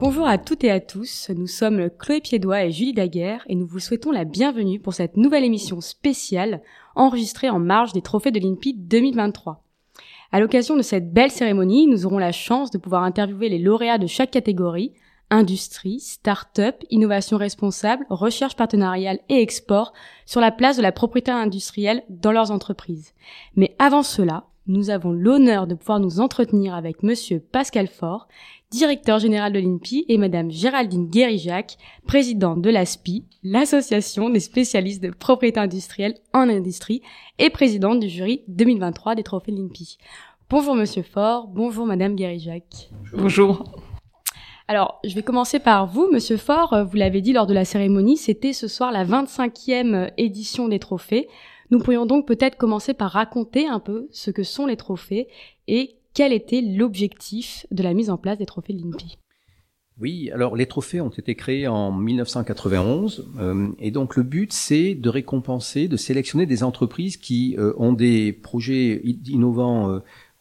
Bonjour à toutes et à tous, nous sommes Chloé Piédois et Julie Daguerre et nous vous souhaitons la bienvenue pour cette nouvelle émission spéciale enregistrée en marge des trophées de l'INPI 2023. À l'occasion de cette belle cérémonie, nous aurons la chance de pouvoir interviewer les lauréats de chaque catégorie, industrie, start-up, innovation responsable, recherche partenariale et export, sur la place de la propriété industrielle dans leurs entreprises. Mais avant cela, nous avons l'honneur de pouvoir nous entretenir avec monsieur Pascal Faure, directeur général de l'INPI, et madame Géraldine Guérijac, présidente de l'ASPI, l'association des spécialistes de propriété industrielle en industrie, et présidente du jury 2023 des trophées de l'INPI. Bonjour monsieur Faure, bonjour madame Guérijac. Bonjour. Alors, je vais commencer par vous, Monsieur Faure. Vous l'avez dit lors de la cérémonie, c'était ce soir la 25e édition des trophées. Nous pourrions donc peut-être commencer par raconter un peu ce que sont les trophées et quel était l'objectif de la mise en place des trophées de l'INPI. Oui, alors les trophées ont été créés en 1991 euh, et donc le but c'est de récompenser, de sélectionner des entreprises qui euh, ont des projets innovants euh,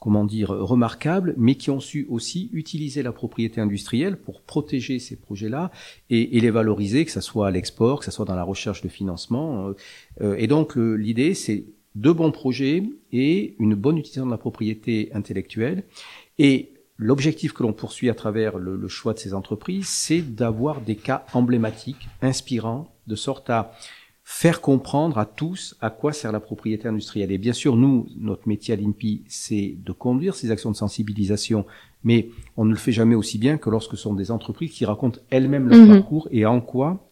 comment dire, remarquables, mais qui ont su aussi utiliser la propriété industrielle pour protéger ces projets-là et, les valoriser, que ce soit à l'export, que ce soit dans la recherche de financement. Euh, et donc l'idée, c'est de bons projets et une bonne utilisation de la propriété intellectuelle. Et l'objectif que l'on poursuit à travers le choix de ces entreprises, c'est d'avoir des cas emblématiques, inspirants, de sorte à faire comprendre à tous à quoi sert la propriété industrielle. Et bien sûr, nous, notre métier à l'INPI, c'est de conduire ces actions de sensibilisation, mais on ne le fait jamais aussi bien que lorsque ce sont des entreprises qui racontent elles-mêmes leur mmh. parcours et en quoi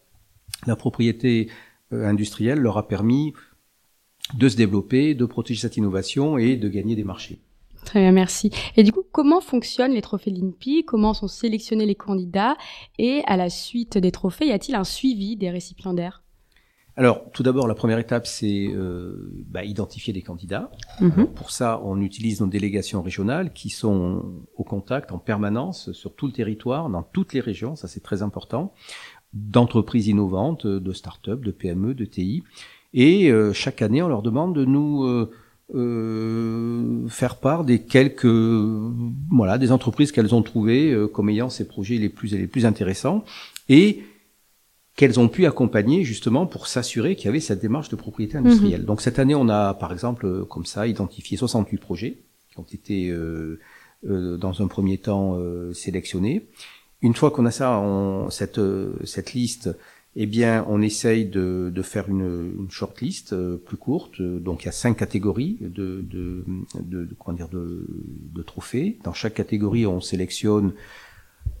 la propriété euh, industrielle leur a permis de se développer, de protéger cette innovation et de gagner des marchés. Très bien, merci. Et du coup, comment fonctionnent les trophées l'INPI? Comment sont sélectionnés les candidats? Et à la suite des trophées, y a-t-il un suivi des récipiendaires? Alors, tout d'abord, la première étape, c'est euh, bah, identifier des candidats. Mhm. Alors, pour ça, on utilise nos délégations régionales qui sont au contact en permanence sur tout le territoire, dans toutes les régions, ça c'est très important, d'entreprises innovantes, de start-up, de PME, de TI. Et euh, chaque année, on leur demande de nous euh, euh, faire part des quelques voilà des entreprises qu'elles ont trouvées euh, comme ayant ces projets les plus les plus intéressants et qu'elles ont pu accompagner justement pour s'assurer qu'il y avait cette démarche de propriété industrielle. Mhm. Donc cette année, on a par exemple comme ça identifié 68 projets qui ont été euh, euh, dans un premier temps euh, sélectionnés. Une fois qu'on a ça, on, cette cette liste, eh bien, on essaye de, de faire une, une shortlist euh, plus courte. Donc, il y a cinq catégories de, de, de, de comment dire, de, de trophées. Dans chaque catégorie, on sélectionne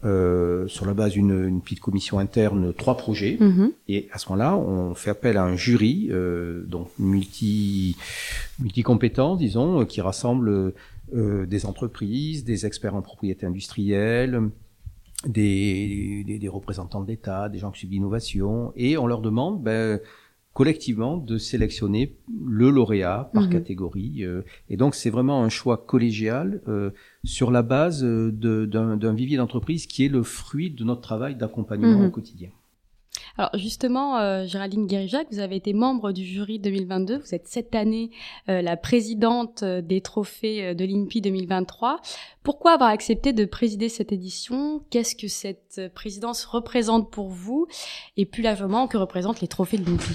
euh, sur la base d'une une petite commission interne trois projets Mhm. et à ce moment-là on fait appel à un jury euh, donc multi multi compétent disons euh, qui rassemble euh, des entreprises des experts en propriété industrielle des, des, des représentants de l'État des gens qui suivent l'innovation et on leur demande ben, collectivement de sélectionner le lauréat par Mhm. catégorie. euh, et donc c'est vraiment un choix collégial euh, sur la base euh, de- d'un vivier d'entreprise qui est le fruit de notre travail d'accompagnement Mhm. au quotidien. Alors justement, euh, Géraldine Guérijac, vous avez été membre du jury 2022. Vous êtes cette année euh, la présidente des trophées de l'INPI 2023. Pourquoi avoir accepté de présider cette édition? Qu'est-ce que cette présidence représente pour vous? Et plus largement, que représentent les trophées de l'INPI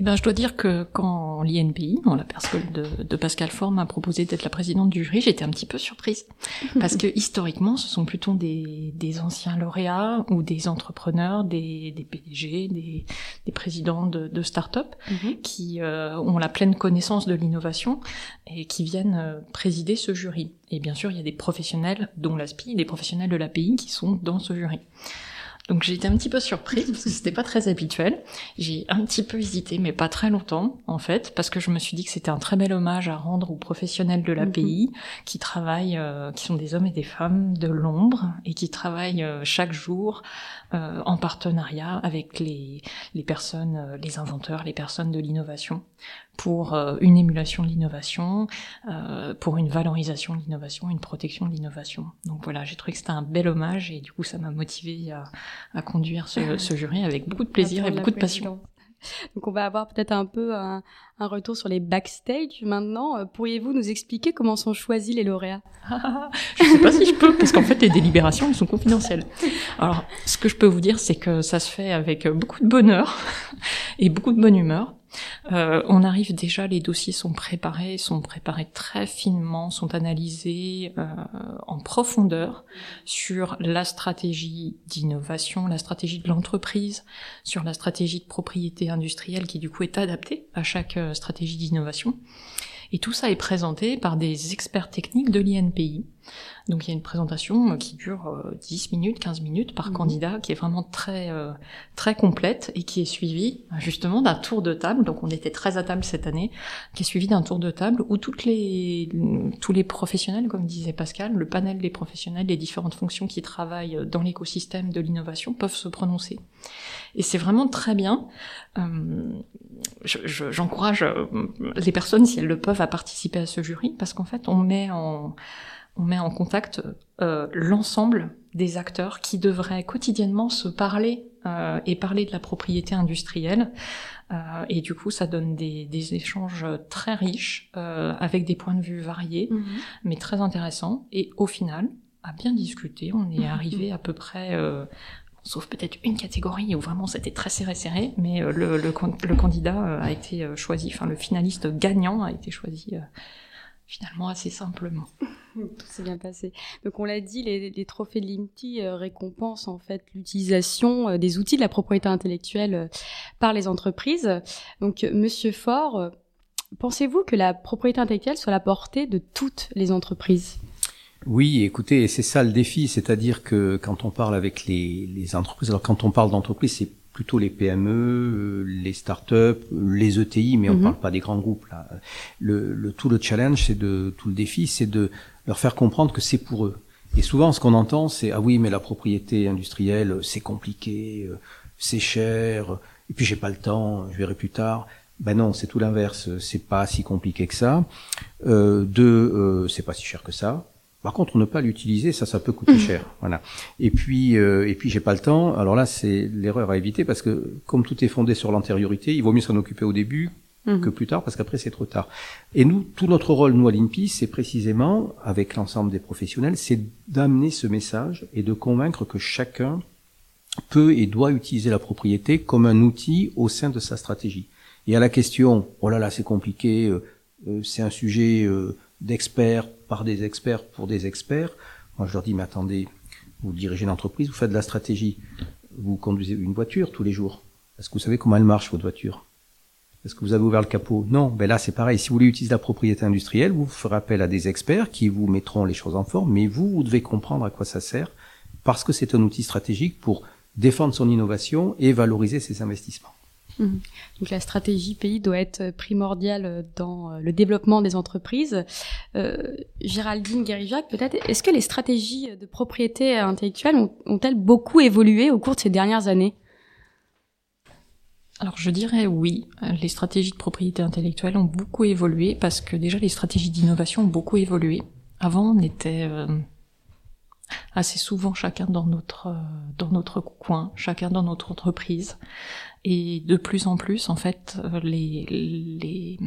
Eh ben, je dois dire que quand l'INPI, la personne de, de Pascal Faure, m'a proposé d'être la présidente du jury, j'étais un petit peu surprise. Parce que historiquement, ce sont plutôt des, des anciens lauréats ou des entrepreneurs, des, des PDG, des, des présidents de, de start-up qui euh, ont la pleine connaissance de l'innovation et qui viennent euh, présider ce jury. Et bien sûr, il y a des professionnels, dont l'ASPI, des professionnels de l'API qui sont dans ce jury. Donc j'ai été un petit peu surprise parce que c'était pas très habituel. J'ai un petit peu hésité, mais pas très longtemps en fait, parce que je me suis dit que c'était un très bel hommage à rendre aux professionnels de l'API qui travaillent, euh, qui sont des hommes et des femmes de l'ombre et qui travaillent euh, chaque jour euh, en partenariat avec les, les personnes, euh, les inventeurs, les personnes de l'innovation pour euh, une émulation de l'innovation, euh, pour une valorisation de l'innovation, une protection de l'innovation. Donc voilà, j'ai trouvé que c'était un bel hommage et du coup ça m'a motivé à, à conduire ce, ce jury avec beaucoup de plaisir et beaucoup de passion. Donc on va avoir peut-être un peu un, un retour sur les backstage maintenant. Euh, Pourriez-vous nous expliquer comment sont choisis les lauréats? Je sais pas si je peux, parce qu'en fait, les délibérations, elles sont confidentielles. Alors, ce que je peux vous dire, c'est que ça se fait avec beaucoup de bonheur et beaucoup de bonne humeur. Euh, on arrive déjà, les dossiers sont préparés, sont préparés très finement, sont analysés euh, en profondeur sur la stratégie d'innovation, la stratégie de l'entreprise, sur la stratégie de propriété industrielle qui du coup est adaptée à chaque euh, stratégie d'innovation. Et tout ça est présenté par des experts techniques de l'INPI. Donc il y a une présentation euh, qui dure euh, 10 minutes, 15 minutes par Mhm. candidat, qui est vraiment très euh, très complète et qui est suivie euh, justement d'un tour de table. Donc on était très à table cette année, qui est suivi d'un tour de table où toutes les tous les professionnels, comme disait Pascal, le panel des professionnels, les différentes fonctions qui travaillent dans l'écosystème de l'innovation peuvent se prononcer. Et c'est vraiment très bien. Euh, je- je- j'encourage euh, les personnes, si elles le peuvent, à participer à ce jury, parce qu'en fait, on met en, on met en contact euh, l'ensemble des acteurs qui devraient quotidiennement se parler euh, et parler de la propriété industrielle. Euh, et du coup, ça donne des, des échanges très riches, euh, avec des points de vue variés, mais très intéressants. Et au final, à bien discuter, on est arrivé à peu près... euh, sauf peut-être une catégorie où vraiment c'était très serré serré, mais euh, le, le, le candidat a été choisi, enfin le finaliste gagnant a été choisi euh, finalement assez simplement. Tout s'est bien passé. Donc on l'a dit, les, les trophées de l'IMTI euh, récompensent en fait l'utilisation euh, des outils de la propriété intellectuelle euh, par les entreprises. Donc Monsieur Faure, pensez-vous que la propriété intellectuelle soit à la portée de toutes les entreprises? Oui, écoutez, c'est ça le défi, c'est-à-dire que quand on parle avec les, les entreprises, alors quand on parle d'entreprises, c'est plutôt les PME, euh, les startups, les ETI, mais on Mhm. parle pas des grands groupes là. Le, le tout le challenge, c'est de tout le défi, c'est de leur faire comprendre que c'est pour eux. Et souvent, ce qu'on entend, c'est ah oui, mais la propriété industrielle, c'est compliqué, euh, c'est cher, et puis j'ai pas le temps, je verrai plus tard. Ben non, c'est tout l'inverse. C'est pas si compliqué que ça. Euh, deux, euh, c'est pas si cher que ça. Par contre, ne pas l'utiliser, ça, ça peut coûter cher. Voilà. Et puis, euh, et puis, j'ai pas le temps. Alors là, c'est l'erreur à éviter parce que comme tout est fondé sur l'antériorité, il vaut mieux s'en occuper au début Mhm. que plus tard parce qu'après c'est trop tard. Et nous, tout notre rôle, nous à l'INPI, c'est précisément, avec l'ensemble des professionnels, c'est d'amener ce message et de convaincre que chacun peut et doit utiliser la propriété comme un outil au sein de sa stratégie. Et à la question, oh là là, c'est compliqué, euh, euh, c'est un sujet euh, d'experts par des experts pour des experts. Moi, je leur dis, mais attendez, vous dirigez une entreprise, vous faites de la stratégie, vous conduisez une voiture tous les jours. Est-ce que vous savez comment elle marche, votre voiture? Est-ce que vous avez ouvert le capot? Non. Ben là, c'est pareil. Si vous voulez utiliser la propriété industrielle, vous ferez appel à des experts qui vous mettront les choses en forme, mais vous, vous devez comprendre à quoi ça sert, parce que c'est un outil stratégique pour défendre son innovation et valoriser ses investissements. Donc la stratégie pays doit être primordiale dans euh, le développement des entreprises. Euh, Géraldine Guérijac, peut-être, est-ce que les stratégies de propriété intellectuelle ont- ont-elles beaucoup évolué au cours de ces dernières années? Alors je dirais oui, les stratégies de propriété intellectuelle ont beaucoup évolué parce que déjà les stratégies d'innovation ont beaucoup évolué. Avant on était euh, assez souvent chacun dans notre dans notre coin, chacun dans notre entreprise. Et de plus en plus, en fait, euh, les, les,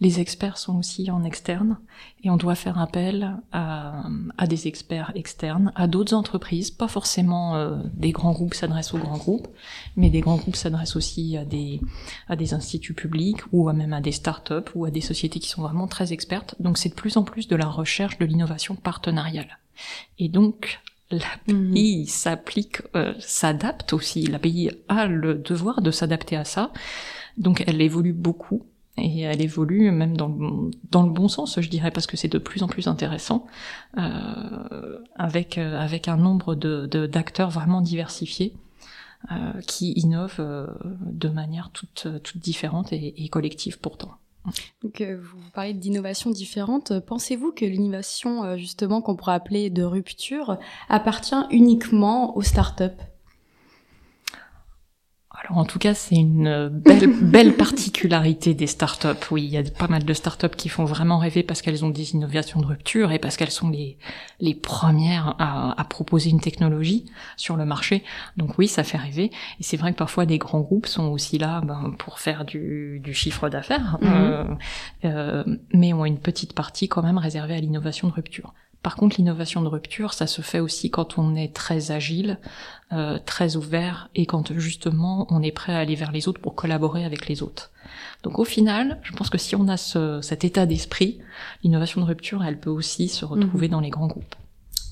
les experts sont aussi en externe et on doit faire appel à, à des experts externes, à d'autres entreprises, pas forcément euh, des grands groupes s'adressent aux grands groupes, mais des grands groupes s'adressent aussi à des, à des instituts publics ou à même à des startups ou à des sociétés qui sont vraiment très expertes. Donc c'est de plus en plus de la recherche de l'innovation partenariale. Et donc l'API s'applique, euh, s'adapte aussi. L'API a le devoir de s'adapter à ça. Donc elle évolue beaucoup. Et elle évolue même dans le, dans le bon sens, je dirais, parce que c'est de plus en plus intéressant, euh, avec, euh, avec un nombre de, de- d'acteurs vraiment diversifiés. qui innovent de manière toute, toute différente et, et collective pourtant. Donc, vous parlez d'innovation différente. Pensez-vous que l'innovation, justement, qu'on pourrait appeler de rupture, appartient uniquement aux startups? En tout cas, c'est une belle, belle particularité des startups. Oui, il y a pas mal de startups qui font vraiment rêver parce qu'elles ont des innovations de rupture et parce qu'elles sont les, les premières à, à, proposer une technologie sur le marché. Donc oui, ça fait rêver. Et c'est vrai que parfois des grands groupes sont aussi là ben, pour faire du, du chiffre d'affaires, mhm. euh, euh, mais ont une petite partie quand même réservée à l'innovation de rupture. Par contre, l'innovation de rupture, ça se fait aussi quand on est très agile, euh, très ouvert, et quand justement on est prêt à aller vers les autres pour collaborer avec les autres. Donc au final, je pense que si on a ce, cet état d'esprit, l'innovation de rupture, elle peut aussi se retrouver mhm. dans les grands groupes.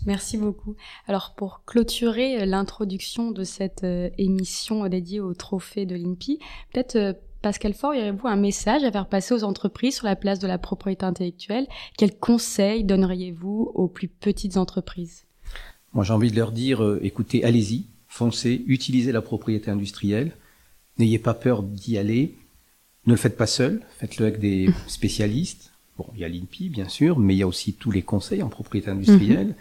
Merci beaucoup. Alors pour clôturer l'introduction de cette euh, émission dédiée au trophée de l'INPI, peut-être euh, Pascal Faure, y aurait-vous un message à faire passer aux entreprises sur la place de la propriété intellectuelle? Quels conseils donneriez-vous aux plus petites entreprises? Moi, j'ai envie de leur dire, euh, écoutez, allez-y, foncez, utilisez la propriété industrielle, n'ayez pas peur d'y aller, ne le faites pas seul, faites-le avec des spécialistes. Bon, il y a l'INPI, bien sûr, mais il y a aussi tous les conseils en propriété industrielle,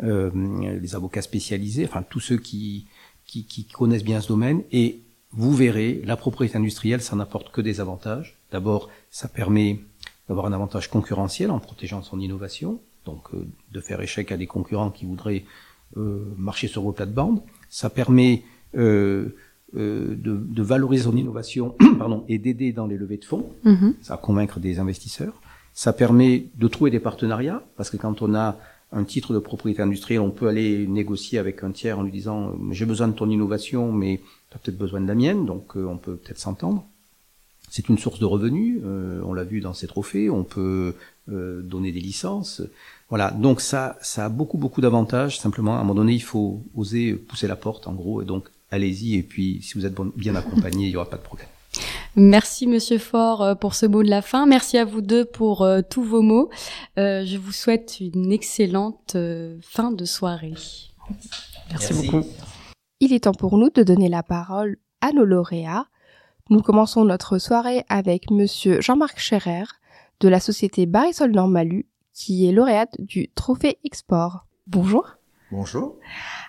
mhm. euh, les avocats spécialisés, enfin tous ceux qui, qui, qui connaissent bien ce domaine, et vous verrez, la propriété industrielle, ça n'apporte que des avantages. D'abord, ça permet d'avoir un avantage concurrentiel en protégeant son innovation, donc euh, de faire échec à des concurrents qui voudraient euh, marcher sur vos plates-bandes. Ça permet euh, de, de, valoriser son innovation pardon, et d'aider dans les levées de fonds, mm-hmm. ça convaincre des investisseurs. Ça permet de trouver des partenariats, parce que quand on a un titre de propriété industrielle, on peut aller négocier avec un tiers en lui disant j'ai besoin de ton innovation, mais tu as peut-être besoin de la mienne, donc euh, on peut peut-être s'entendre. C'est une source de revenus, euh, on l'a vu dans ces trophées, on peut euh, donner des licences. Voilà, donc ça, ça a beaucoup, beaucoup d'avantages. Simplement, à un moment donné, il faut oser pousser la porte, en gros, et donc allez-y, et puis si vous êtes bien accompagné, il n'y aura pas de problème. Merci Monsieur Fort pour ce mot de la fin. Merci à vous deux pour tous vos mots. je vous souhaite une excellente fin de soirée. Merci, beaucoup il est temps pour nous de donner la parole à nos lauréats. Nous commençons notre soirée avec monsieur Jean-Marc Scherer de la société Barisol Normalu qui est lauréate du Trophée Export. Bonjour. Bonjour.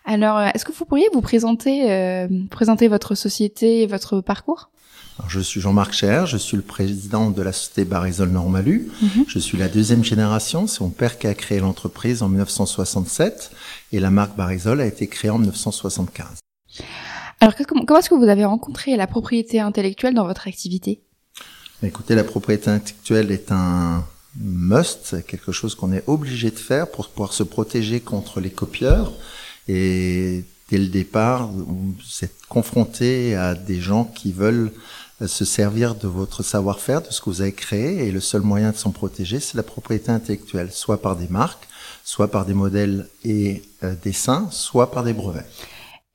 Alors, euh, est-ce que vous pourriez vous présenter, euh, présenter votre société et votre parcours? Je suis Jean-Marc Cher, je suis le président de la société Barisol Normalu. Mhm. Je suis la deuxième génération, c'est mon père qui a créé l'entreprise en 1967 et la marque Barisol a été créée en 1975. Alors, comment est-ce que vous avez rencontré la propriété intellectuelle dans votre activité? Écoutez, la propriété intellectuelle est un must, quelque chose qu'on est obligé de faire pour pouvoir se protéger contre les copieurs. Et dès le départ, vous êtes confronté à des gens qui veulent se servir de votre savoir-faire, de ce que vous avez créé, et le seul moyen de s'en protéger, c'est la propriété intellectuelle, soit par des marques, soit par des modèles et euh, dessins, soit par des brevets.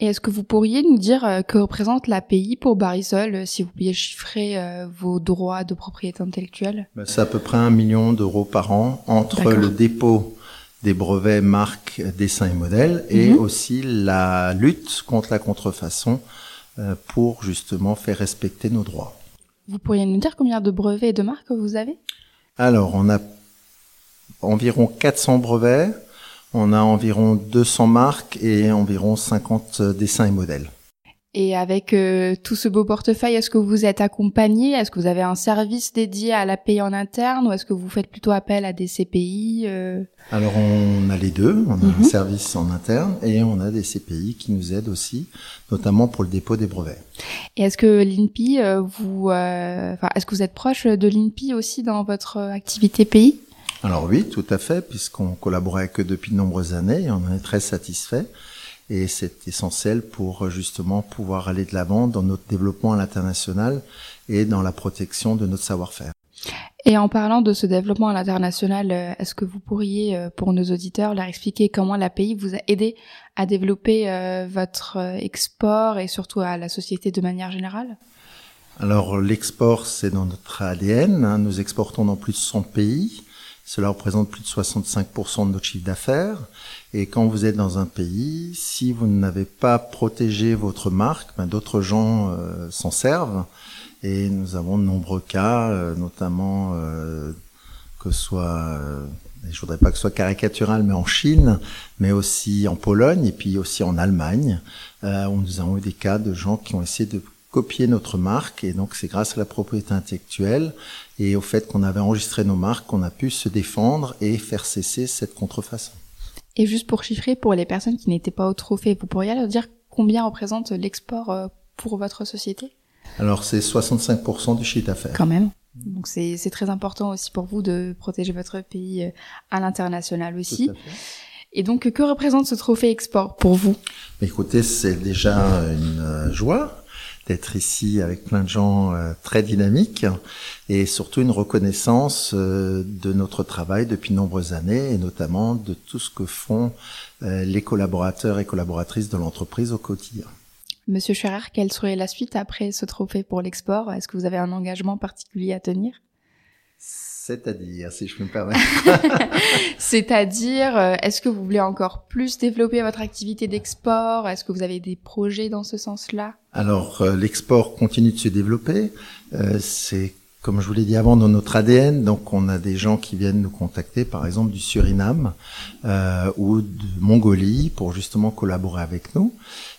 Et est-ce que vous pourriez nous dire euh, que représente l'API pour Barisol, euh, si vous pouviez chiffrer euh, vos droits de propriété intellectuelle? Ben, C'est à peu près un million d'euros par an entre le dépôt des brevets, marques, dessins et modèles, et mhm. aussi la lutte contre la contrefaçon pour justement faire respecter nos droits. Vous pourriez nous dire combien de brevets et de marques vous avez? Alors, on a environ 400 brevets, on a environ 200 marques et environ 50 dessins et modèles. Et avec euh, tout ce beau portefeuille, est-ce que vous êtes accompagné? Est-ce que vous avez un service dédié à l'API en interne ou est-ce que vous faites plutôt appel à des CPI euh? Alors on a les deux, on a un mhm. service en interne et on a des CPI qui nous aident aussi, notamment pour le dépôt des brevets. Et est-ce que l'INPI, euh, vous, enfin, est-ce que vous êtes proche de l'INPI aussi dans votre activité pays alors oui, tout à fait, puisqu'on collabore avec eux depuis de nombreuses années et on en est très satisfait. Et c'est essentiel pour justement pouvoir aller de l'avant dans notre développement à l'international et dans la protection de notre savoir-faire. Et en parlant de ce développement à l'international, euh, est-ce que vous pourriez, euh, pour nos auditeurs, leur expliquer comment l'API vous a aidé à développer euh, votre export et surtout à la société de manière générale? Alors l'export, c'est dans notre ADN. Hein. Nous exportons dans plus de 100 pays Cela représente plus de 65% de notre chiffre d'affaires. Et quand vous êtes dans un pays, si vous n'avez pas protégé votre marque, ben, d'autres gens euh, s'en servent. Et nous avons de nombreux cas, euh, notamment euh, que ce soit, je voudrais pas que ce soit caricatural, mais en Chine, mais aussi en Pologne et puis aussi en Allemagne, où nous avons eu des cas de gens qui ont essayé de copier notre marque et donc c'est grâce à la propriété intellectuelle et au fait qu'on avait enregistré nos marques qu'on a pu se défendre et faire cesser cette contrefaçon. Et juste pour chiffrer, pour les personnes qui n'étaient pas au trophée, vous pourriez leur dire combien représente l'export euh, pour votre société? Alors c'est 65% du chiffre d'affaires. Quand même. Donc c'est très important aussi pour vous de protéger votre pays euh, à l'international aussi. Et donc que représente ce trophée export pour vous? Écoutez, c'est déjà une euh, joie d'être ici avec plein de gens euh, très dynamiques et surtout une reconnaissance euh, de notre travail depuis de nombreuses années et notamment de tout ce que font euh, les collaborateurs et collaboratrices de l'entreprise au quotidien. Monsieur Scherer, quelle serait la suite après ce trophée pour l'export? Est-ce que vous avez un engagement particulier à tenir? C'est-à-dire, si je peux me permettre. C'est-à-dire, euh, est-ce que vous voulez encore plus développer votre activité d'export? Est-ce que vous avez des projets dans ce sens-là? Alors, euh, l'export continue de se développer. Euh, c'est comme je vous l'ai dit avant, dans notre ADN, donc on a des gens qui viennent nous contacter, par exemple du Suriname euh, ou de Mongolie, pour justement collaborer avec nous.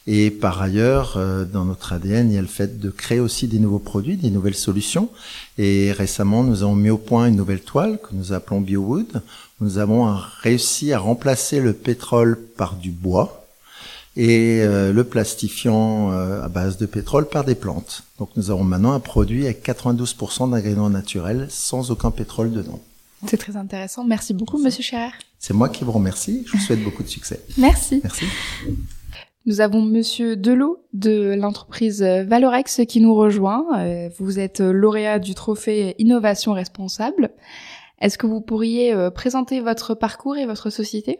Et par ailleurs, euh, dans notre ADN, il y a le fait de créer aussi des nouveaux produits, des nouvelles solutions. Et récemment, nous avons mis au point une nouvelle toile que nous appelons BioWood. Nous avons réussi à remplacer le pétrole par du bois et euh, le plastifiant euh, à base de pétrole par des plantes. Donc nous avons maintenant un produit avec 92% d'ingrédients naturels sans aucun pétrole dedans. C'est très intéressant. Merci beaucoup, Monsieur Scherer. C'est moi qui vous remercie. Je vous souhaite beaucoup de succès. Merci. Merci. Nous avons Monsieur Delot de l'entreprise Valorex qui nous rejoint. Euh, vous êtes lauréat du trophée Innovation Responsable. Est-ce que vous pourriez présenter votre parcours et votre société?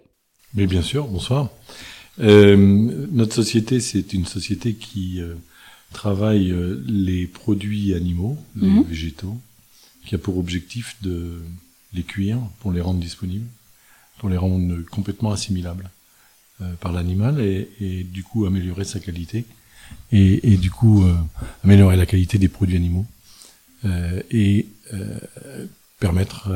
Mais bien sûr. Bonsoir. Euh, notre société, c'est une société qui euh, travaille euh, les produits animaux, les mhm. végétaux, qui a pour objectif de les cuire pour les rendre disponibles, pour les rendre complètement assimilables par l'animal et, et, du coup améliorer sa qualité et, et du coup améliorer la qualité des produits animaux et permettre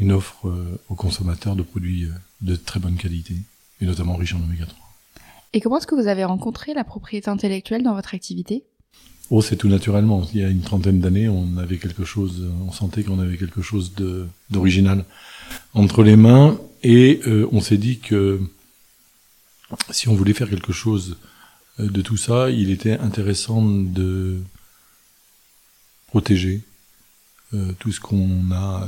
une offre aux consommateurs de produits de très bonne qualité et notamment riche en oméga 3. Et comment est-ce que vous avez rencontré la propriété intellectuelle dans votre activité? Oh, c'est tout naturellement. Il y a une trentaine d'années, on avait quelque chose, on sentait qu'on avait quelque chose d'original entre les mains, et euh, on s'est dit que si on voulait faire quelque chose euh, de tout ça, il était intéressant de protéger euh, tout ce qu'on a,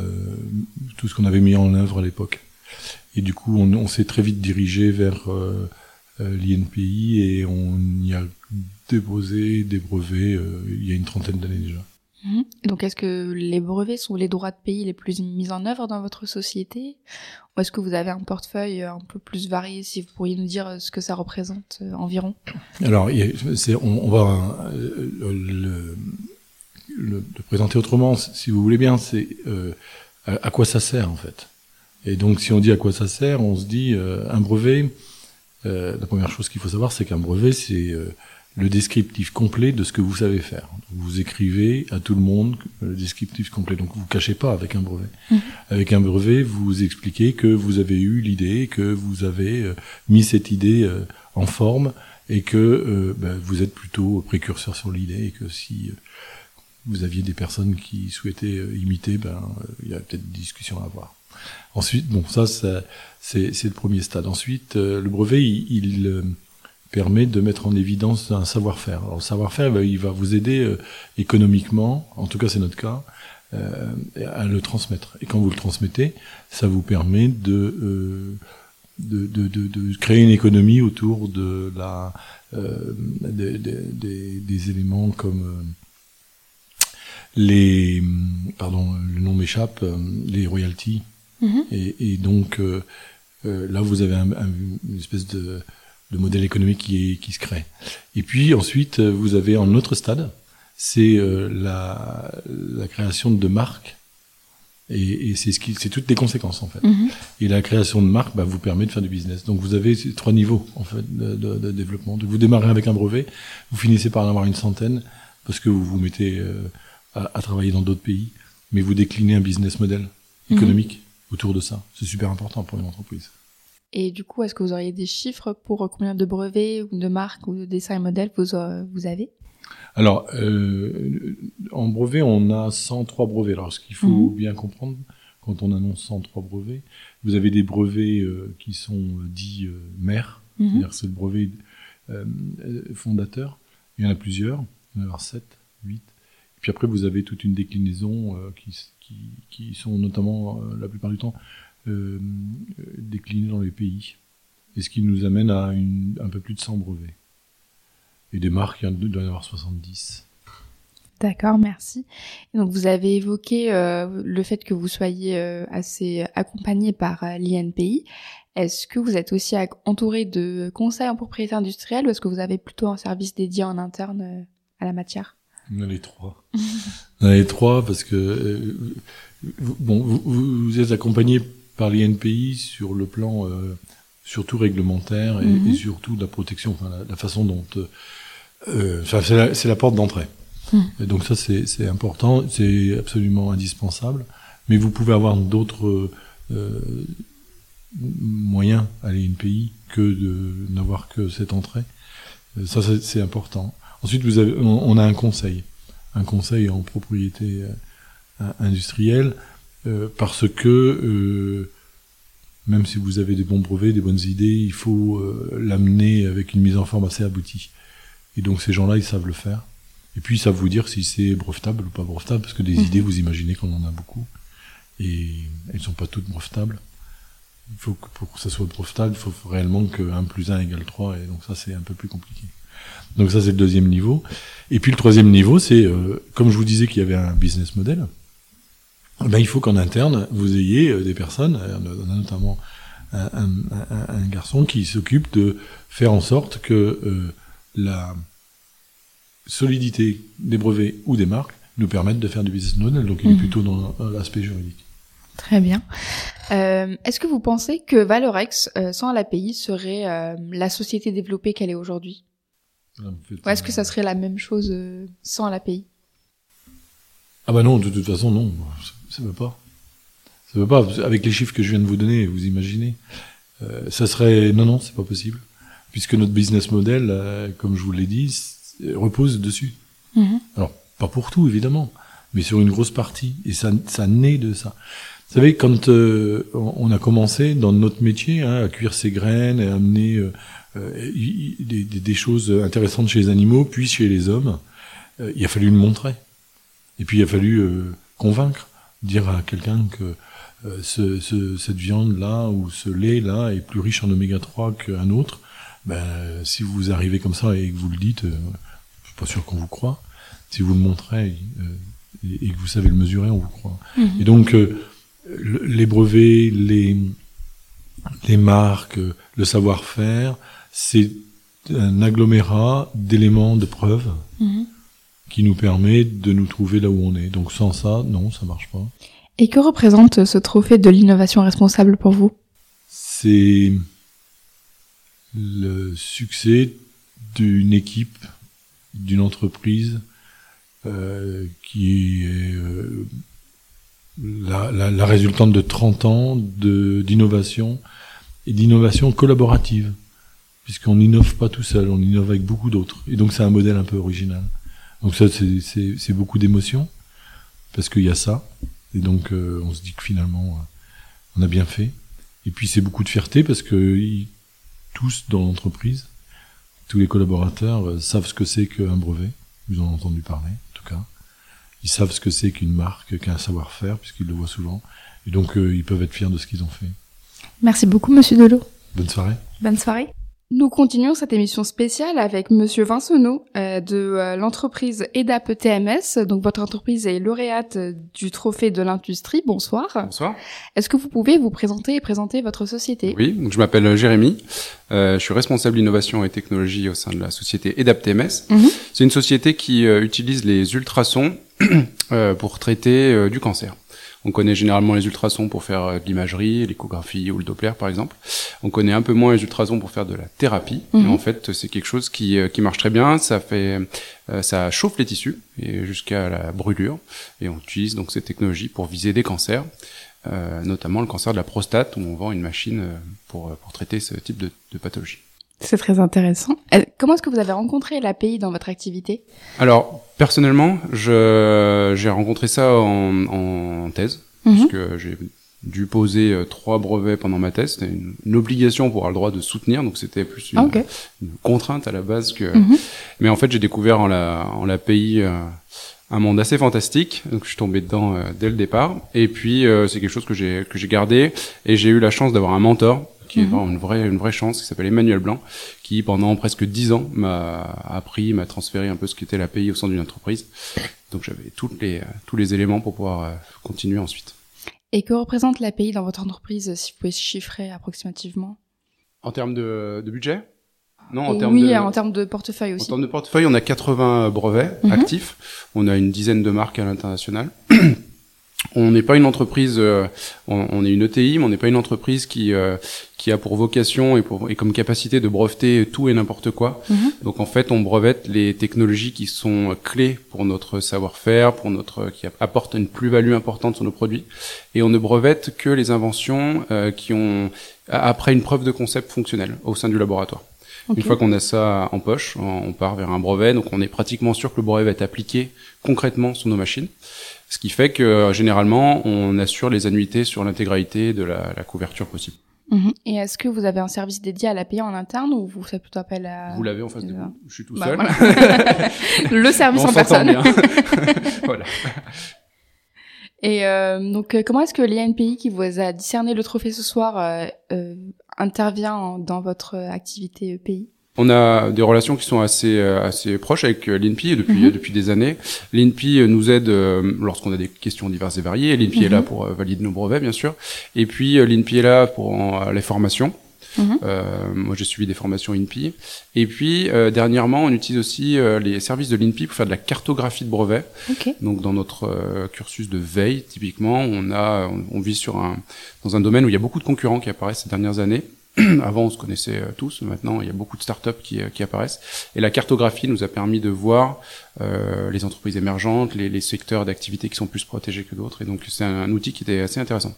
tout ce qu'on avait mis en œuvre à l'époque. Et du coup, on, on s'est très vite dirigé vers euh, euh l'INPI et on y a déposé des brevets euh, il y a une trentaine d'années déjà. Mhm. Donc, est-ce que les brevets sont les droits de pays les plus mis en œuvre dans votre société? Ou est-ce que vous avez un portefeuille un peu plus varié Si vous pourriez nous dire ce que ça représente euh, environ? Alors, c'est, on, on, va le, le, le, présenter autrement, si vous voulez bien. C'est à quoi ça sert en fait? Et donc, si on dit à quoi ça sert, on se dit euh, un brevet. Euh, la première chose qu'il faut savoir, c'est qu'un brevet, c'est euh, le descriptif complet de ce que vous savez faire. Vous écrivez à tout le monde le descriptif complet. Donc, vous cachez pas avec un brevet. Mmh. Avec un brevet, vous expliquez que vous avez eu l'idée, que vous avez mis cette idée en forme et que ben, vous êtes plutôt précurseur sur l'idée et que si vous aviez des personnes qui souhaitaient imiter, ben il y a peut-être des discussions à avoir. Ensuite, bon, ça, c'est le premier stade. Ensuite, euh, le brevet, il, euh, permet de mettre en évidence un savoir-faire. Alors, le savoir-faire, il va vous aider euh, économiquement, en tout cas c'est notre cas, à le transmettre. Et quand vous le transmettez, ça vous permet de, de, de, de, créer une économie autour de la, des, des, des, éléments comme les, pardon, le nom m'échappe, les royalties Mhm. Et, et, donc euh, euh, là, vous avez un, un, une espèce de, de, modèle économique qui, est, qui se crée. Et puis ensuite, vous avez un autre stade, c'est euh, la, la, création de marques Et, et c'est ce qui, c'est toutes les conséquences en fait. Mhm. Et la création de marque bah, vous permet de faire du business. Donc vous avez trois niveaux en fait de, de, de développement. Donc vous démarrez avec un brevet, vous finissez par en avoir une centaine parce que vous vous mettez euh, à, à, travailler dans d'autres pays, mais vous déclinez un business model économique autour de ça. C'est super important pour une entreprise. Et du coup, est-ce que vous auriez des chiffres pour combien de brevets ou de marques ou de dessins et modèles vous, euh, vous avez? Alors, euh, en brevet, on a 103 brevets. Alors, ce qu'il faut Mhm. bien comprendre, quand on annonce 103 brevets, vous avez des brevets euh, qui sont euh, dits euh, mères, Mhm. c'est-à-dire que c'est le brevet euh, euh, fondateur. Il y en a plusieurs, il y en a avoir 7, 8. Et puis après, vous avez toute une déclinaison euh, qui, qui, sont notamment, euh, la plupart du temps, euh, déclinées dans les pays. Et ce qui nous amène à un peu plus de 100 brevets. Et des marques, il doit y en avoir 70. D'accord, merci. Donc vous avez évoqué euh, le fait que vous soyez assez accompagné par l'INPI. Est-ce que vous êtes aussi entouré de conseils en propriété industrielle ou est-ce que vous avez plutôt un service dédié en interne à la matière? Les trois. On a les trois parce que euh, vous- bon, vous, vous- êtes accompagné par l'INPI sur le plan euh, surtout réglementaire et, Mhm. et surtout de la protection, enfin la, la façon dont euh, euh, enfin, c'est la, c'est la porte d'entrée. Et donc ça c'est important, c'est absolument indispensable. Mais vous pouvez avoir d'autres euh, moyens à l'INPI que de n'avoir que cette entrée. Ça c'est- c'est important. Ensuite, vous avez, on, on a un conseil, un conseil en propriété euh, industrielle, euh, parce que euh, même si vous avez des bons brevets, des bonnes idées, il faut euh, l'amener avec une mise en forme assez aboutie. Et donc ces gens-là, ils savent le faire. Et puis ils savent vous dire si c'est brevetable ou pas brevetable, parce que des Mhm. idées, vous imaginez qu'on en a beaucoup, et elles sont pas toutes brevetables. Il faut que pour que ça soit brevetable, il faut réellement que 1 plus 1 égale 3, et donc ça c'est un peu plus compliqué. Donc ça c'est le deuxième niveau. Et puis le troisième niveau, c'est euh, comme je vous disais qu'il y avait un business model, eh ben, il faut qu'en interne vous ayez euh, des personnes, euh, on a notamment un, un- un- un garçon qui s'occupe de faire en sorte que euh, la solidité des brevets ou des marques nous permette de faire du business model. Donc il est Mhm. plutôt dans l'aspect juridique. Très bien. Euh, Est-ce que vous pensez que Valorex, euh, sans l'API, serait euh, la société développée qu'elle est aujourd'hui? Ou est-ce que un- ça serait la même chose euh, sans l'API Ah bah non, de toute façon, non. Ça ne veut pas. Ça veut pas. Avec les chiffres que je viens de vous donner, vous imaginez. Euh, ça serait... Non, non, c'est pas possible. Puisque notre business model, euh, comme je vous l'ai dit, repose dessus. Mhm. Alors, pas pour tout, évidemment, mais sur une grosse partie. Et ça, ça naît de ça. Vous savez, quand euh, on a commencé dans notre métier hein, à cuire ses graines, à amener euh, euh, y- y- des, choses intéressantes chez les animaux, puis chez les hommes, euh, il a fallu le montrer. Et puis il a fallu euh, convaincre, dire à quelqu'un que euh, ce, ce- cette viande-là ou ce lait-là est plus riche en oméga 3 qu'un autre. Ben, si vous arrivez comme ça et que vous le dites, euh, je suis pas sûr qu'on vous croit. Si vous le montrez euh, et, que vous savez le mesurer, on vous croit. Mhm. Et donc, euh, le- les brevets, les, les marques, euh, le savoir-faire, c'est un agglomérat d'éléments de preuve Mhm. qui nous permet de nous trouver là où on est. Donc sans ça, non, ça marche pas. Et que représente ce trophée de l'innovation responsable pour vous? C'est le succès d'une équipe, d'une entreprise euh, qui est euh, la, la, la résultante de 30 ans d'innovation et d'innovation collaborative, puisqu'on n'innove pas tout seul, on innove avec beaucoup d'autres. Et donc c'est un modèle un peu original. Donc ça, c'est- beaucoup d'émotion, parce qu'il y a ça. Et donc euh, on se dit que finalement, euh, on a bien fait. Et puis c'est beaucoup de fierté, parce que ils- tous dans l'entreprise, tous les collaborateurs euh, savent ce que c'est qu'un brevet. Ils en ont entendu parler, en tout cas. Ils savent ce que c'est qu'une marque, qu'un savoir-faire, puisqu'ils le voient souvent. Et donc, euh, ils peuvent être fiers de ce qu'ils ont fait. Merci beaucoup, Monsieur Delot. Bonne soirée. Bonne soirée. Nous continuons cette émission spéciale avec Monsieur Vincenot euh, de euh, l'entreprise EDAP TMS. Donc votre entreprise est lauréate euh, du trophée de l'industrie. Bonsoir. Bonsoir. Est-ce que vous pouvez vous présenter et présenter votre société? Oui, donc je m'appelle euh, Jérémy. Euh, je suis responsable innovation et technologie au sein de la société EDAPTMS. Mhm. C'est une société qui utilise les ultrasons euh, pour traiter du cancer. On connaît généralement les ultrasons pour faire euh, de l'imagerie, l'échographie ou le Doppler par exemple. On connaît un peu moins les ultrasons pour faire de la thérapie. Mhm. Et en fait, c'est quelque chose qui, euh, qui marche très bien. Ça fait, euh, ça chauffe les tissus et jusqu'à la brûlure. Et on utilise donc ces technologies pour viser des cancers, euh, notamment le cancer de la prostate, où on vend une machine pour, pour traiter ce type de, de pathologie. C'est très intéressant. Euh, Comment est-ce que vous avez rencontré l'API dans votre activité? Alors, personnellement, je, j'ai rencontré ça en, en thèse, parce que j'ai dû poser euh, trois brevets pendant ma thèse. C'était une, une obligation pour avoir le droit de soutenir, donc c'était plus une, contrainte à la base que. Mhm. Mais en fait, j'ai découvert en la, en l'API euh, un monde assez fantastique, donc je suis tombé dedans euh, dès le départ. Et puis, euh, c'est quelque chose que j'ai que j'ai gardé, et j'ai eu la chance d'avoir un mentor qui est Mhm. vraiment une vraie une vraie chance, qui s'appelle Emmanuel Blanc, qui pendant presque dix ans m'a appris, m'a transféré un peu ce qu'était l'API au sein d'une entreprise. Donc j'avais toutes les tous les éléments pour pouvoir euh, continuer ensuite. Et que représente l'API dans votre entreprise, si vous pouvez chiffrer approximativement? En termes de, de budget? Non, en termes Oui, de... en termes de portefeuille En aussi. termes de portefeuille, on a 80 brevets Mhm. actifs. On a une dizaine de marques à l'international. on n'est pas une entreprise, euh, on, on est une ETI, mais on n'est pas une entreprise qui euh, qui a pour vocation et, pour, et comme capacité de breveter tout et n'importe quoi. Mhm. Donc en fait, on brevette les technologies qui sont clés pour notre savoir-faire, pour notre qui apportent une plus-value importante sur nos produits, et on ne brevette que les inventions euh, qui ont après une preuve de concept fonctionnel au sein du laboratoire. Une fois qu'on a ça en poche, on part vers un brevet, donc on est pratiquement sûr que le brevet va être appliqué concrètement sur nos machines. Ce qui fait que euh, généralement, on assure les annuités sur l'intégralité de la, la couverture possible. Mhm. Et est-ce que vous avez un service dédié à l'API en interne ou vous faites plutôt appel à... Vous l'avez en face de vous. Je suis tout Bah, seul. voilà. Le service en personne. bien. voilà. Et euh, donc, comment est-ce que l'INPI qui vous a discerné le trophée ce soir euh, euh, intervient en- dans votre activité EPI On a des relations qui sont assez euh, assez proches avec euh, l'INPI depuis Mhm. depuis des années. L'INPI euh, nous aide lorsqu'on a des questions diverses et variées. L'INPI est là Mhm. pour valider nos brevets, bien sûr. Et puis l'INPI est là pour en- les formations. Mhm. Euh, moi, j'ai suivi des formations INPI. Et puis, euh, dernièrement, on utilise aussi euh, les services de l'INPI pour faire de la cartographie de brevets. Ok. Donc, dans notre cursus de veille, typiquement, on a, on, on vit sur un, dans un domaine où il y a beaucoup de concurrents qui apparaissent ces dernières années. Avant, on se connaissait euh, tous. Maintenant, il y a beaucoup de startups qui, euh, qui apparaissent. Et la cartographie nous a permis de voir euh, les entreprises émergentes, les, secteurs d'activité qui sont plus protégés que d'autres. Et donc, c'est un, un outil qui était assez intéressant.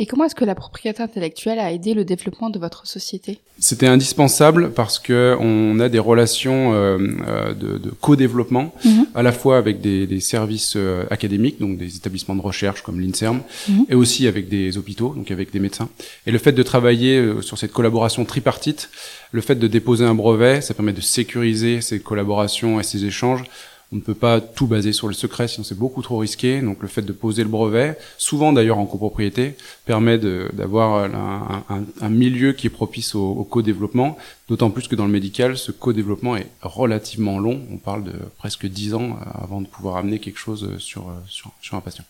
Et comment est-ce que la propriété intellectuelle a aidé le développement de votre société? C'était indispensable parce que on a des relations euh, euh, de, de co-développement Mhm. à la fois avec des, des services euh, académiques, donc des établissements de recherche comme l'Inserm, Mhm. et aussi avec des hôpitaux, donc avec des médecins. Et le fait de travailler sur cette collaboration tripartite, le fait de déposer un brevet, ça permet de sécuriser ces collaborations et ces échanges. On ne peut pas tout baser sur le secret, sinon c'est beaucoup trop risqué. Donc le fait de poser le brevet, souvent d'ailleurs en copropriété, permet d'avoir un, milieu qui est propice au, au co-développement. D'autant plus que dans le médical, ce co-développement est relativement long. On parle de presque 10 ans euh, avant de pouvoir amener quelque chose sur, euh, un patient.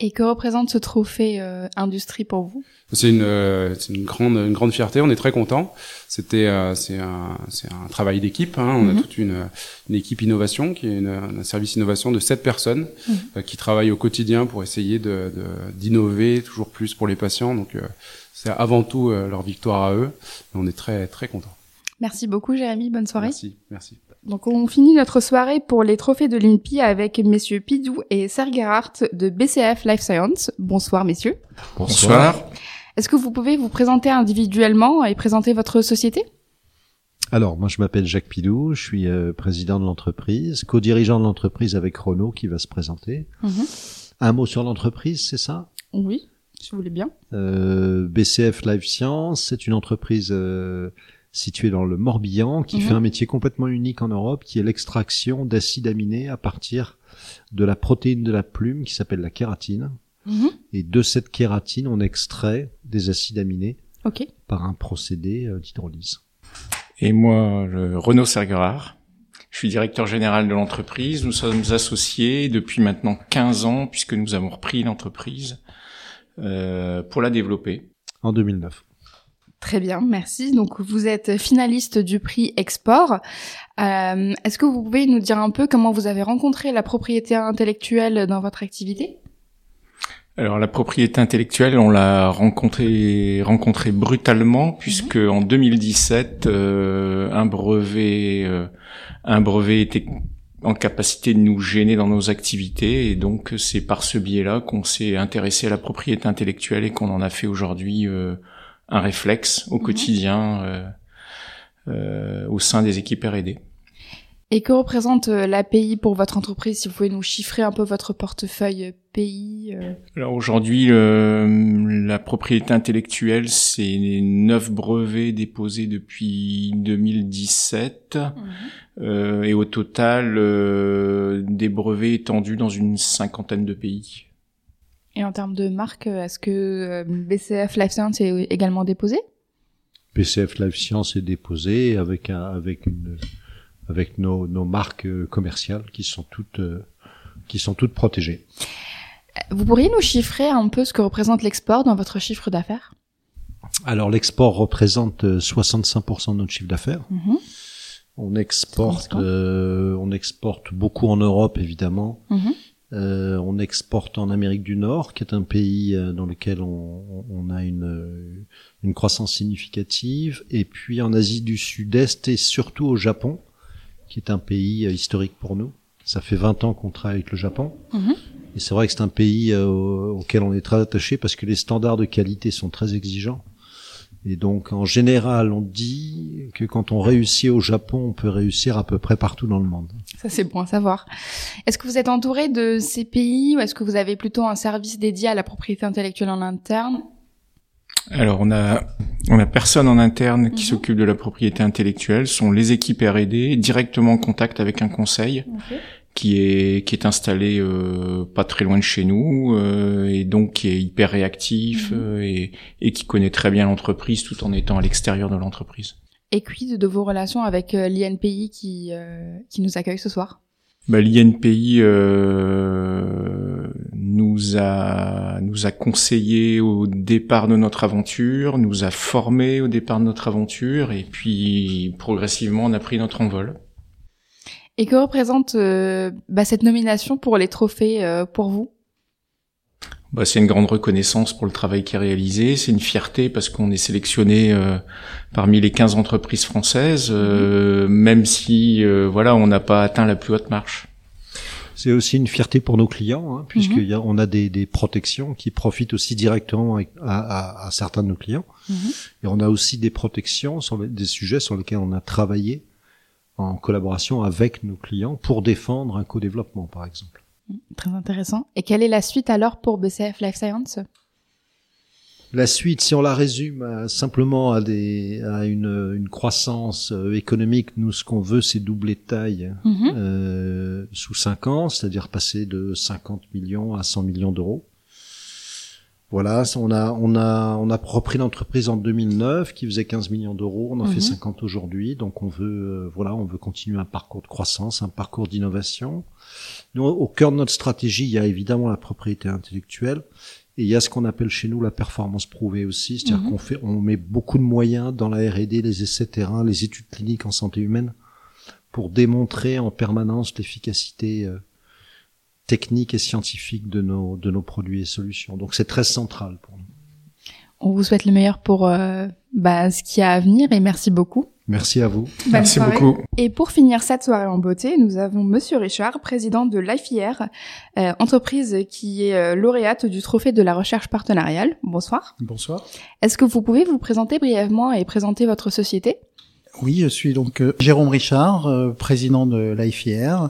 Et que représente ce trophée euh, industrie pour vous? C'est une, euh, une grande, une grande fierté. On est très content. C'était, euh, c'est un, un travail d'équipe. Hein. On Mhm. a toute une, une équipe innovation qui est une, un service innovation de sept personnes Mhm. euh, qui travaillent au quotidien pour essayer de, de- d'innover toujours plus pour les patients. Donc, euh, c'est avant tout euh, leur victoire à eux. Et on est très, très content. Merci beaucoup Jérémy, bonne soirée. Merci, merci. Donc on finit notre soirée pour les trophées de l'INPI avec messieurs Pidou et Sergerhardt de BCF Life Science. Bonsoir messieurs. Bonsoir. Est-ce que vous pouvez vous présenter individuellement et présenter votre société? Alors, moi, je m'appelle Jacques Pidou, je suis euh, président de l'entreprise, co-dirigeant de l'entreprise avec Renault qui va se présenter. Mhm. Un mot sur l'entreprise, c'est ça? Oui, si vous voulez bien. Euh, BCF Life Science, c'est une entreprise euh, située dans le Morbihan qui Mhm. fait un métier complètement unique en Europe, qui est l'extraction d'acides aminés à partir de la protéine de la plume qui s'appelle la kératine. Mhm. Et de cette kératine, on extrait des acides aminés Ok. par un procédé euh, d'hydrolyse. Et moi, le Renaud Sergerard. Je suis directeur général de l'entreprise. Nous sommes associés depuis maintenant 15 ans puisque nous avons repris l'entreprise euh, pour la développer. En 2009. Très bien, merci. Donc vous êtes finaliste du prix Export. Euh, Est-ce que vous pouvez nous dire un peu comment vous avez rencontré la propriété intellectuelle dans votre activité? Alors la propriété intellectuelle, on l'a rencontrée rencontré brutalement puisque en 2017, euh, un brevet euh, un brevet était en capacité de nous gêner dans nos activités et donc c'est par ce biais-là qu'on s'est intéressé à la propriété intellectuelle et qu'on en a fait aujourd'hui euh, un réflexe au quotidien euh, euh, au sein des équipes R&D. Et que représente euh, l'API pour votre entreprise Si vous pouvez nous chiffrer un peu votre portefeuille pays. euh. Alors aujourd'hui, la propriété intellectuelle, c'est neuf brevets déposés depuis 2017 euh, et au total euh, des brevets étendus dans une cinquantaine de pays. Et en termes de marque, est-ce que euh, BCF Life Science est également déposé PCF Life Science est déposé avec un, avec une avec nos, nos marques euh, commerciales qui sont toutes euh, qui sont toutes protégées. Vous pourriez nous chiffrer un peu ce que représente l'export dans votre chiffre d'affaires? Alors l'export représente euh, 65% de notre chiffre d'affaires. Mhm. On exporte euh, on exporte beaucoup en Europe évidemment. Mhm. Euh, on exporte en Amérique du Nord, qui est un pays euh, dans lequel on, on a une, euh, une croissance significative, et puis en Asie du Sud-Est et surtout au Japon, qui est un pays euh, historique pour nous. Ça fait 20 ans qu'on travaille avec le Japon. Mhm. Et c'est vrai que c'est un pays auquel on est très attaché parce que les standards de qualité sont très exigeants. Et donc, en général, on dit que quand on réussit au Japon, on peut réussir à peu près partout dans le monde. Ça, c'est bon à savoir. Est-ce que vous êtes entouré de ces pays ou est-ce que vous avez plutôt un service dédié à la propriété intellectuelle en interne? Alors on a on a personne en interne qui s'occupe de la propriété intellectuelle, ce sont les équipes R&D directement en contact avec un conseil qui est qui est installé euh, pas très loin de chez nous euh, et donc qui est hyper réactif euh, et et qui connaît très bien l'entreprise tout en étant à l'extérieur de l'entreprise. Et quid de vos relations avec euh, l'INPI qui, euh, qui nous accueille ce soir? Bah, L'INPI euh, nous a nous a conseillé au départ de notre aventure, nous a formé au départ de notre aventure, et puis progressivement on a pris notre envol. Et que représente euh, bah, cette nomination pour les trophées euh, pour vous? Bah, c'est une grande reconnaissance pour le travail qui est réalisé, c'est une fierté parce qu'on est sélectionné euh, parmi les 15 entreprises françaises, euh, même si euh, voilà on n'a pas atteint la plus haute marche. C'est aussi une fierté pour nos clients, hein, puisqu'il on a des, des protections qui profitent aussi directement à, à- à certains de nos clients. Et on a aussi des protections sur les- des sujets sur lesquels on a travaillé en collaboration avec nos clients pour défendre un co-développement, par exemple. Très intéressant. Et quelle est la suite alors pour BCF Life Science? La suite, si on la résume à- simplement à, des, à une, une croissance euh, économique, nous, ce qu'on veut, c'est doubler de taille Mhm. euh, sous 5 ans, c'est-à-dire passer de 50 millions à 100 millions d'euros. Voilà, on a, on a, on a repris l'entreprise en 2009 qui faisait 15 millions d'euros, on en Mhm. fait 50 aujourd'hui, donc on veut, euh, voilà, on veut continuer un parcours de croissance, un parcours d'innovation. Nous, au cœur de notre stratégie, il y a évidemment la propriété intellectuelle et il y a ce qu'on appelle chez nous la performance prouvée aussi, c'est-à-dire Mhm. qu'on fait, on met beaucoup de moyens dans la R&D, les essais terrain, les études cliniques en santé humaine pour démontrer en permanence l'efficacité euh, technique et scientifique de nos de nos produits et solutions. Donc c'est très central pour nous. On vous souhaite le meilleur pour euh, bah, ce qui a à venir et merci beaucoup. Merci à vous. Bonne soirée. Et pour finir cette soirée en beauté, nous avons Monsieur Richard, président de l'IFIR, euh, entreprise qui est euh, lauréate du trophée de la recherche partenariale. Bonsoir. Bonsoir. Est-ce que vous pouvez vous présenter brièvement et présenter votre société? Oui, je suis donc euh, Jérôme Richard, euh, président de l'IFIR.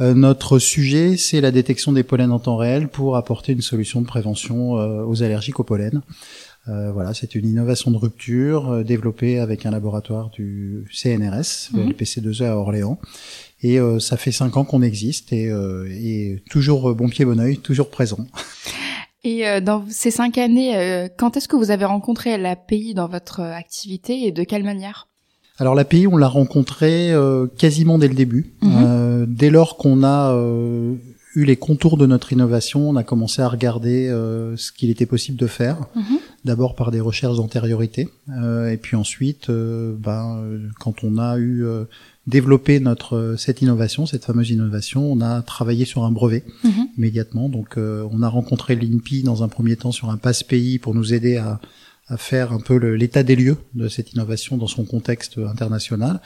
Euh, notre sujet, c'est la détection des pollens en temps réel pour apporter une solution de prévention euh, aux allergiques au pollen. Euh, voilà, c'est une innovation de rupture euh, développée avec un laboratoire du CNRS, Mhm. le PC2E à Orléans. Et euh, ça fait cinq ans qu'on existe et, euh, et toujours bon pied bon oeil, toujours présent. Et euh, dans ces cinq années, euh, quand est-ce que vous avez rencontré l'API dans votre activité et de quelle manière? Alors l'API, on l'a rencontré euh, quasiment dès le début. Mhm. Euh, dès lors qu'on a euh, eu les contours de notre innovation, on a commencé à regarder euh, ce qu'il était possible de faire. Mhm. D'abord par des recherches d'antériorité, euh, et puis ensuite, euh, ben, quand on a eu euh, développé notre cette innovation, cette fameuse innovation, on a travaillé sur un brevet. Mhm. immédiatement. Donc on a rencontré l'INPI dans un premier temps sur un passe pays pour nous aider à, à faire un peu l'état des lieux de cette innovation dans son contexte international.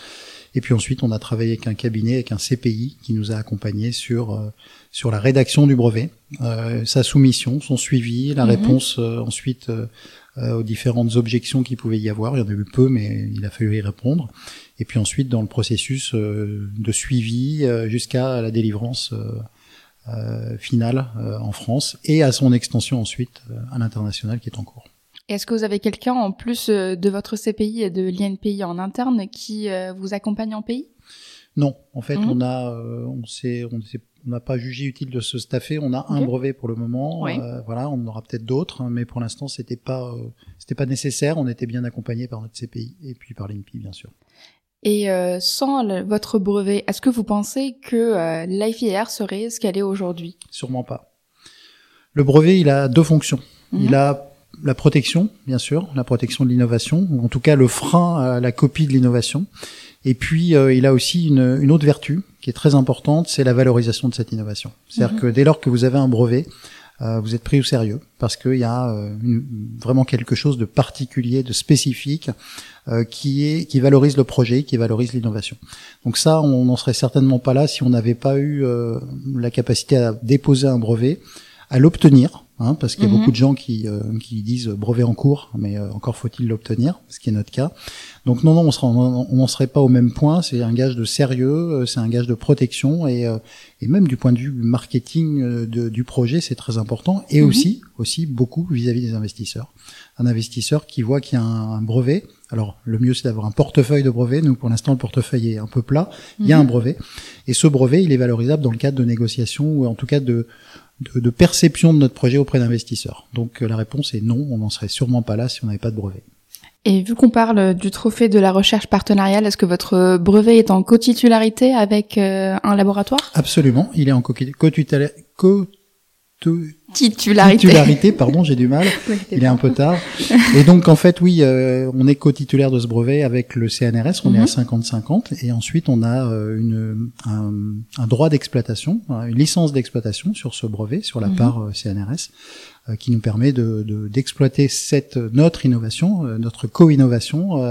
Et puis ensuite, on a travaillé avec un cabinet, avec un CPI qui nous a accompagnés sur euh, sur la rédaction du brevet, euh, sa soumission, son suivi, la mhm. réponse euh, ensuite aux différentes objections qu'il pouvait y avoir. Il y en a eu peu, mais il a fallu y répondre. Et puis ensuite, dans le processus de suivi jusqu'à la délivrance finale en France et à son extension ensuite à l'international qui est en cours. Est-ce que vous avez quelqu'un en plus euh, de votre CPI et de l'INPI en interne qui euh, vous accompagne en pays Non, en fait, mhm. on a, euh, on s'est, on n'a pas jugé utile de se staffer. On a un brevet pour le moment. voilà, on en aura peut-être d'autres, hein, mais pour l'instant, c'était pas, c'était pas nécessaire. On était bien accompagné par notre CPI et puis par l'INPI, bien sûr. Et sans votre brevet, est-ce que vous pensez que l'IFIR serait ce qu'elle est aujourd'hui? Sûrement pas. Le brevet, il a deux fonctions. Il mhm. a la protection, bien sûr, la protection de l'innovation, ou en tout cas le frein à la copie de l'innovation. Et puis, euh, il a aussi une, une, autre vertu qui est très importante, c'est la valorisation de cette innovation. C'est-à-dire mhm. que dès lors que vous avez un brevet, euh, vous êtes pris au sérieux parce qu'il y a euh, vraiment quelque chose de particulier, de spécifique, qui est qui valorise le projet, qui valorise l'innovation. Donc ça, on n'en serait certainement pas là si on n'avait pas eu la capacité à déposer un brevet, à l'obtenir Hein, parce qu'il y a mhm. beaucoup de gens qui, euh, qui disent brevet en cours, mais euh, encore faut-il l'obtenir, ce qui est notre cas. Donc non, non, on n'en serait pas au même point. C'est un gage de sérieux, euh, c'est un gage de protection et, et même du point de vue marketing de, du projet, c'est très important. Et mhm. aussi, aussi beaucoup vis-à-vis des investisseurs. Un investisseur qui voit qu'il y a un, brevet. Alors le mieux c'est d'avoir un portefeuille de brevets. Nous pour l'instant le portefeuille est un peu plat. Il y a un mhm. brevet et ce brevet il est valorisable dans le cadre de négociations ou en tout cas de de, perception de notre projet auprès d'investisseurs. Donc euh, la réponse est non, on n'en serait sûrement pas là si on n'avait pas de brevet. Et vu qu'on parle du trophée de la recherche partenariale, est-ce que votre brevet est en co-titularité avec euh, un laboratoire? Absolument, il est en co-titularité titularité. Titularité, pardon, j'ai du mal. Il est un peu tard. Et donc en fait, oui, euh, on est co-titulaire de ce brevet avec le CNRS. On est à 50-50, mhm. et ensuite on a euh, une, un, droit d'exploitation, une licence d'exploitation sur ce brevet, sur la mhm. part euh, CNRS, qui nous permet de d'exploiter cette notre innovation, notre co-innovation.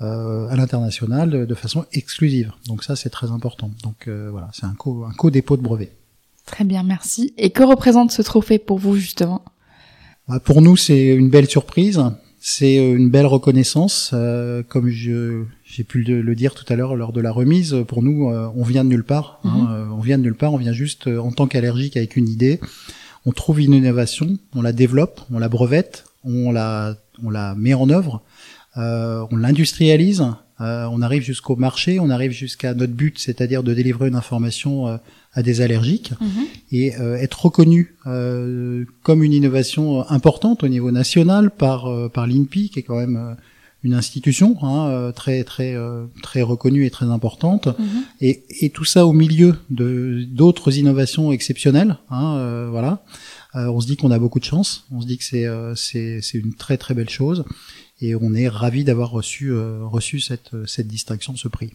à l'international de, façon exclusive. Donc ça c'est très important. Donc voilà, c'est un co un co-dépôt de brevet. Très bien, merci. Et que représente ce trophée pour vous justement bah, Pour nous, c'est une belle surprise. C'est euh, une belle reconnaissance, euh, comme je j'ai pu le, dire tout à l'heure lors de la remise. Pour nous, euh, on vient de nulle part. Hein, mhm. on vient de nulle part. On vient juste en tant qu'allergique avec une idée. On trouve une innovation, on la développe, on la brevette, on la on la met en œuvre, on l'industrialise. on arrive jusqu'au marché, on arrive jusqu'à notre but, c'est-à-dire de délivrer une information à des allergiques mhm. et euh, être reconnu euh, comme une innovation importante au niveau national par euh, par l'INPI qui est quand même une institution hein, très très très reconnue et très importante. Mhm. et, et tout ça au milieu de d'autres innovations exceptionnelles hein, voilà. On se dit qu'on a beaucoup de chance. On se dit que c'est c'est c'est une très très belle chose. Et on est ravi d'avoir reçu reçu cette cette distinction ce prix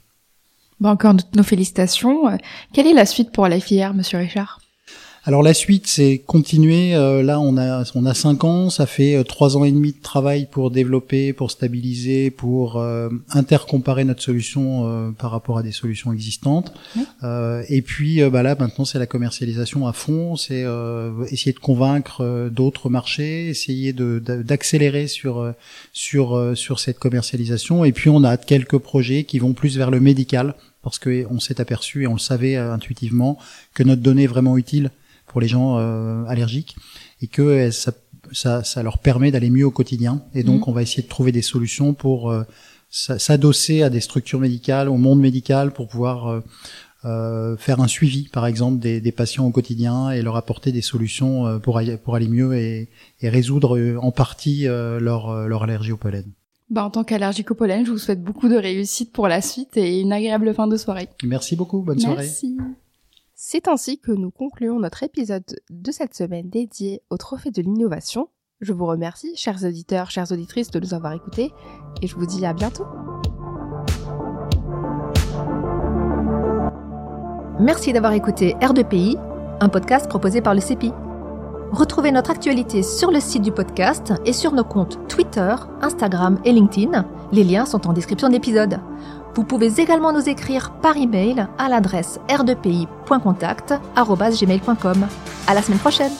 Bon, encore nos félicitations. Quelle est la suite pour la filière, Monsieur Richard? Alors la suite, c'est continuer. Euh, là, on a on a cinq ans, ça fait euh, trois ans et demi de travail pour développer, pour stabiliser, pour euh, intercomparer notre solution par rapport à des solutions existantes. et puis bah là, maintenant, c'est la commercialisation à fond. C'est essayer de convaincre d'autres marchés, essayer de d'accélérer sur sur sur cette commercialisation. Et puis on a quelques projets qui vont plus vers le médical parce qu'on s'est aperçu et on le savait intuitivement que notre donnée est vraiment utile pour les gens euh, allergiques et que euh, ça, ça, ça leur permet d'aller mieux au quotidien. Et donc, mhm. on va essayer de trouver des solutions pour euh, s'adosser à des structures médicales, au monde médical, pour pouvoir euh, faire un suivi, par exemple, des, des, patients au quotidien et leur apporter des solutions pour, pour aller mieux et, et résoudre en partie leur, leur allergie au pollen. Bah, en tant qu'allergique au pollen, je vous souhaite beaucoup de réussite pour la suite et une agréable fin de soirée. Merci beaucoup, bonne soirée. Merci. C'est ainsi que nous concluons notre épisode de cette semaine dédié au Trophée de l'innovation. Je vous remercie, chers auditeurs, chères auditrices, de nous avoir écoutés et je vous dis à bientôt. Merci d'avoir écouté R2PI, un podcast proposé par le CEPI. Retrouvez notre actualité sur le site du podcast et sur nos comptes Twitter, Instagram et LinkedIn. Les liens sont en description de l'épisode. Vous pouvez également nous écrire par email à l'adresse r2pi.contact@gmail.com. À la semaine prochaine.